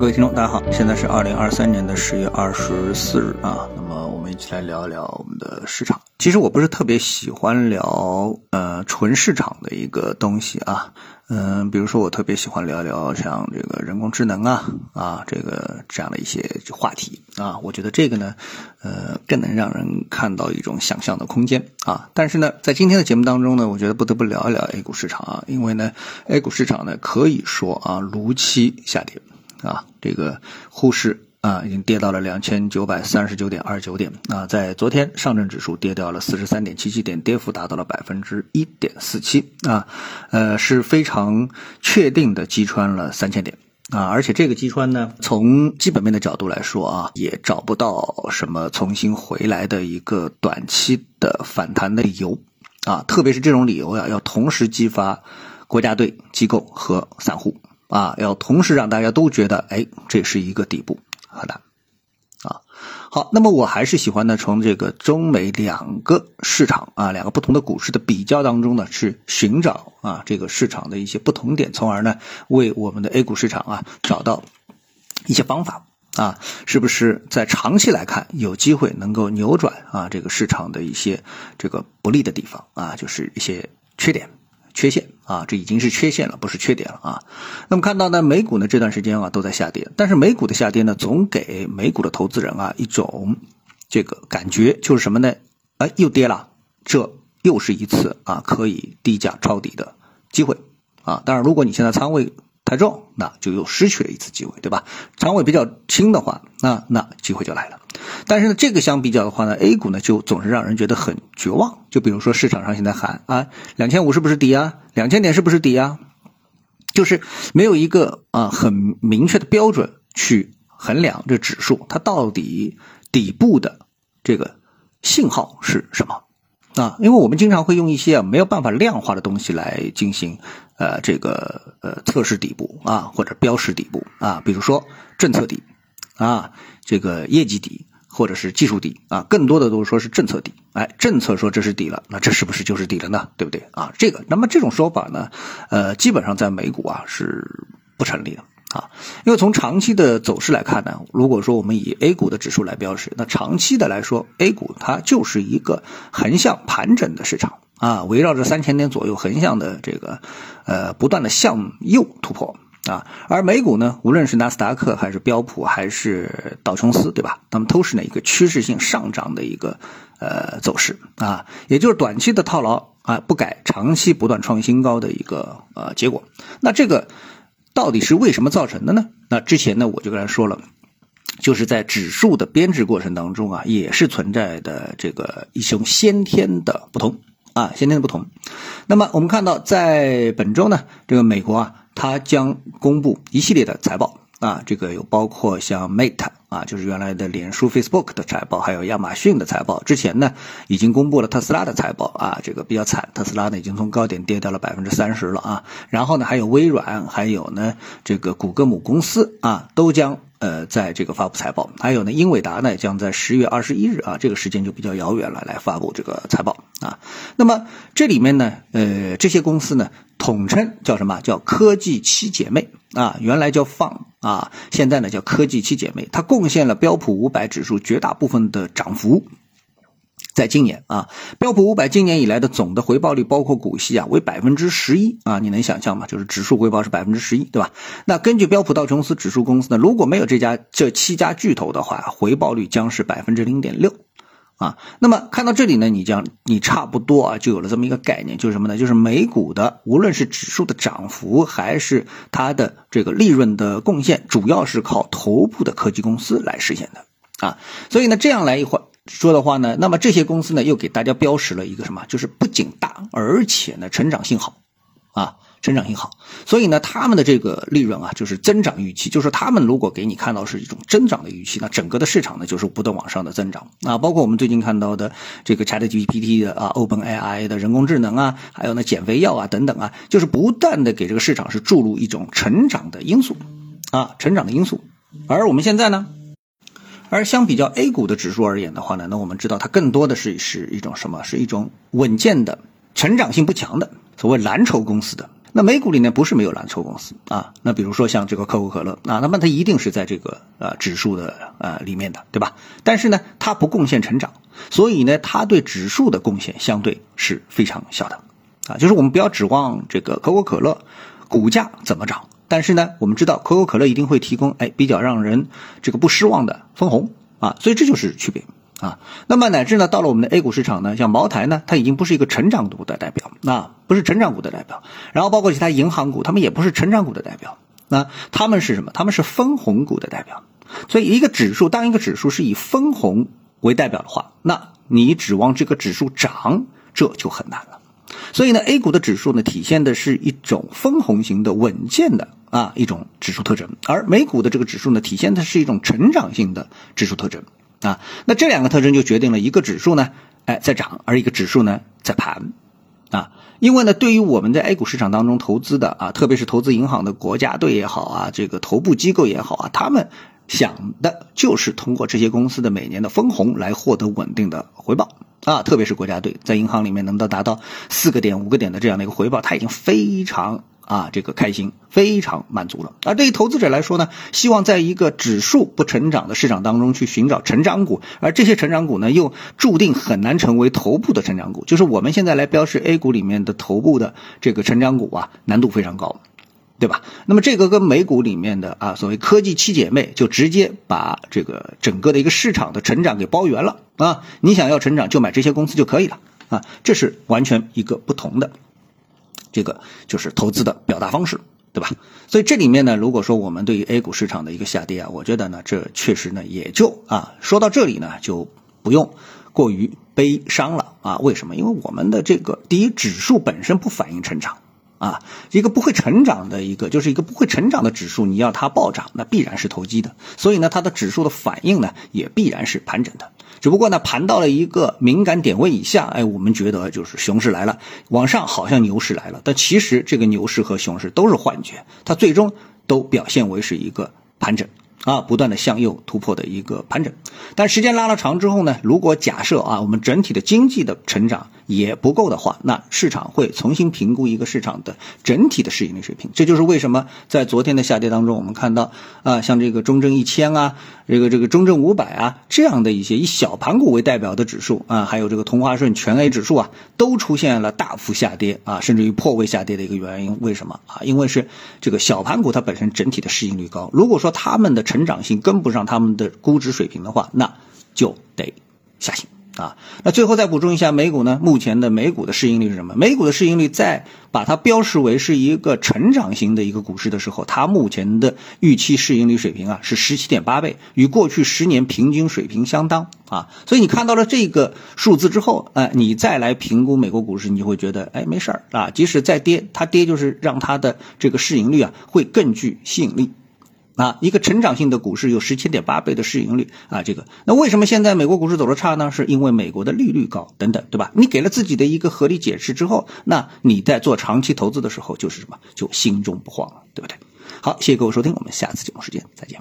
各位听众，大家好，现在是二零二三年的十月二十四日啊。那么我们一起来聊一聊我们的市场。其实我不是特别喜欢聊呃纯市场的一个东西啊，嗯，比如说我特别喜欢聊一聊像这个人工智能啊啊这个这样的一些话题啊。我觉得这个呢，呃，更能让人看到一种想象的空间啊。但是呢，在今天的节目当中呢，我觉得不得不聊一聊 A 股市场啊，因为呢，A 股市场呢可以说啊如期下跌。啊，这个沪市啊，已经跌到了两千九百三十九点二九点啊，在昨天上证指数跌掉了四十三点七七点，跌幅达到了百分之一点四七啊，呃，是非常确定的击穿了三千点啊，而且这个击穿呢，从基本面的角度来说啊，也找不到什么重新回来的一个短期的反弹的理由啊，特别是这种理由呀，要同时激发国家队、机构和散户。啊，要同时让大家都觉得，哎，这是一个底部，好的，啊，好，那么我还是喜欢呢，从这个中美两个市场啊，两个不同的股市的比较当中呢，去寻找啊这个市场的一些不同点，从而呢，为我们的 A 股市场啊找到一些方法啊，是不是在长期来看有机会能够扭转啊这个市场的一些这个不利的地方啊，就是一些缺点。缺陷啊，这已经是缺陷了，不是缺点了啊。那么看到呢，美股呢这段时间啊都在下跌，但是美股的下跌呢，总给美股的投资人啊一种这个感觉，就是什么呢？哎，又跌了，这又是一次啊可以低价抄底的机会啊。当然，如果你现在仓位太重，那就又失去了一次机会，对吧？仓位比较轻的话，那那机会就来了。但是呢，这个相比较的话呢，A 股呢就总是让人觉得很绝望。就比如说市场上现在喊啊，两千五是不是底啊？两千点是不是底啊？就是没有一个啊很明确的标准去衡量这指数它到底底部的这个信号是什么啊？因为我们经常会用一些没有办法量化的东西来进行呃这个呃测试底部啊或者标识底部啊，比如说政策底啊，这个业绩底。或者是技术底啊，更多的都是说是政策底。哎，政策说这是底了，那这是不是就是底了呢？对不对啊？这个，那么这种说法呢，呃，基本上在美股啊是不成立的啊，因为从长期的走势来看呢，如果说我们以 A 股的指数来标识，那长期的来说，A 股它就是一个横向盘整的市场啊，围绕着三千点左右横向的这个呃不断的向右突破。啊，而美股呢，无论是纳斯达克还是标普还是道琼斯，对吧？那么都是呢一个趋势性上涨的一个呃走势啊，也就是短期的套牢啊不改，长期不断创新高的一个呃结果。那这个到底是为什么造成的呢？那之前呢我就跟他说了，就是在指数的编制过程当中啊，也是存在的这个一种先天的不同啊，先天的不同。那么我们看到在本周呢，这个美国啊。它将公布一系列的财报啊，这个有包括像 Meta 啊，就是原来的脸书 Facebook 的财报，还有亚马逊的财报。之前呢，已经公布了特斯拉的财报啊，这个比较惨，特斯拉呢已经从高点跌掉了百分之三十了啊。然后呢，还有微软，还有呢这个谷歌母公司啊，都将。呃，在这个发布财报，还有呢，英伟达呢将在十月二十一日啊，这个时间就比较遥远了，来发布这个财报啊。那么这里面呢，呃，这些公司呢，统称叫什么？叫科技七姐妹啊，原来叫放啊，现在呢叫科技七姐妹，它贡献了标普五百指数绝大部分的涨幅。在今年啊，标普五百今年以来的总的回报率，包括股息啊，为百分之十一啊，你能想象吗？就是指数回报是百分之十一，对吧？那根据标普道琼斯指数公司呢，如果没有这家这七家巨头的话，回报率将是百分之零点六啊。那么看到这里呢，你将你差不多啊，就有了这么一个概念，就是什么呢？就是美股的无论是指数的涨幅，还是它的这个利润的贡献，主要是靠头部的科技公司来实现的啊。所以呢，这样来一会。说的话呢，那么这些公司呢，又给大家标识了一个什么？就是不仅大，而且呢，成长性好，啊，成长性好。所以呢，他们的这个利润啊，就是增长预期，就是他们如果给你看到是一种增长的预期，那整个的市场呢，就是不断往上的增长啊。包括我们最近看到的这个 ChatGPT 的啊，OpenAI 的人工智能啊，还有呢减肥药啊等等啊，就是不断的给这个市场是注入一种成长的因素啊，成长的因素。而我们现在呢？而相比较 A 股的指数而言的话呢，那我们知道它更多的是是一种什么？是一种稳健的、成长性不强的所谓蓝筹公司的那美股里面不是没有蓝筹公司啊，那比如说像这个可口可乐啊，那么它一定是在这个呃指数的呃里面的，对吧？但是呢，它不贡献成长，所以呢，它对指数的贡献相对是非常小的啊。就是我们不要指望这个可口可乐股价怎么涨，但是呢，我们知道可口可乐一定会提供哎比较让人这个不失望的分红啊，所以这就是区别。啊，那么乃至呢，到了我们的 A 股市场呢，像茅台呢，它已经不是一个成长股的代表，那不是成长股的代表。然后包括其他银行股，他们也不是成长股的代表，那他们是什么？他们是分红股的代表。所以一个指数，当一个指数是以分红为代表的话，那你指望这个指数涨，这就很难了。所以呢，A 股的指数呢，体现的是一种分红型的稳健的啊一种指数特征，而美股的这个指数呢，体现的是一种成长性的指数特征。啊，那这两个特征就决定了一个指数呢，哎在涨，而一个指数呢在盘，啊，因为呢，对于我们在 A 股市场当中投资的啊，特别是投资银行的国家队也好啊，这个头部机构也好啊，他们想的就是通过这些公司的每年的分红来获得稳定的回报。啊，特别是国家队在银行里面能够达到四个点、五个点的这样的一个回报，他已经非常。啊，这个开心非常满足了。而对于投资者来说呢，希望在一个指数不成长的市场当中去寻找成长股，而这些成长股呢，又注定很难成为头部的成长股。就是我们现在来标示 A 股里面的头部的这个成长股啊，难度非常高，对吧？那么这个跟美股里面的啊，所谓科技七姐妹，就直接把这个整个的一个市场的成长给包圆了啊。你想要成长，就买这些公司就可以了啊。这是完全一个不同的。这个就是投资的表达方式，对吧？所以这里面呢，如果说我们对于 A 股市场的一个下跌啊，我觉得呢，这确实呢，也就啊，说到这里呢，就不用过于悲伤了啊。为什么？因为我们的这个第一指数本身不反映成长。啊，一个不会成长的一个，就是一个不会成长的指数，你要它暴涨，那必然是投机的。所以呢，它的指数的反应呢，也必然是盘整的。只不过呢，盘到了一个敏感点位以下，哎，我们觉得就是熊市来了，往上好像牛市来了。但其实这个牛市和熊市都是幻觉，它最终都表现为是一个盘整。啊，不断的向右突破的一个盘整，但时间拉了长之后呢，如果假设啊，我们整体的经济的成长也不够的话，那市场会重新评估一个市场的整体的市盈率水平。这就是为什么在昨天的下跌当中，我们看到啊，像这个中证一千啊，这个这个中证五百啊这样的一些以小盘股为代表的指数啊，还有这个同花顺全 A 指数啊，都出现了大幅下跌啊，甚至于破位下跌的一个原因。为什么啊？因为是这个小盘股它本身整体的市盈率高，如果说他们的成长性跟不上他们的估值水平的话，那就得下行啊。那最后再补充一下，美股呢，目前的美股的市盈率是什么？美股的市盈率在把它标示为是一个成长型的一个股市的时候，它目前的预期市盈率水平啊是十七点八倍，与过去十年平均水平相当啊。所以你看到了这个数字之后，哎，你再来评估美国股市，你就会觉得，哎，没事儿啊，即使再跌，它跌就是让它的这个市盈率啊会更具吸引力。啊，一个成长性的股市有十七点八倍的市盈率啊，这个那为什么现在美国股市走的差呢？是因为美国的利率高等等，对吧？你给了自己的一个合理解释之后，那你在做长期投资的时候就是什么？就心中不慌了，对不对？好，谢谢各位收听，我们下次节目时间再见。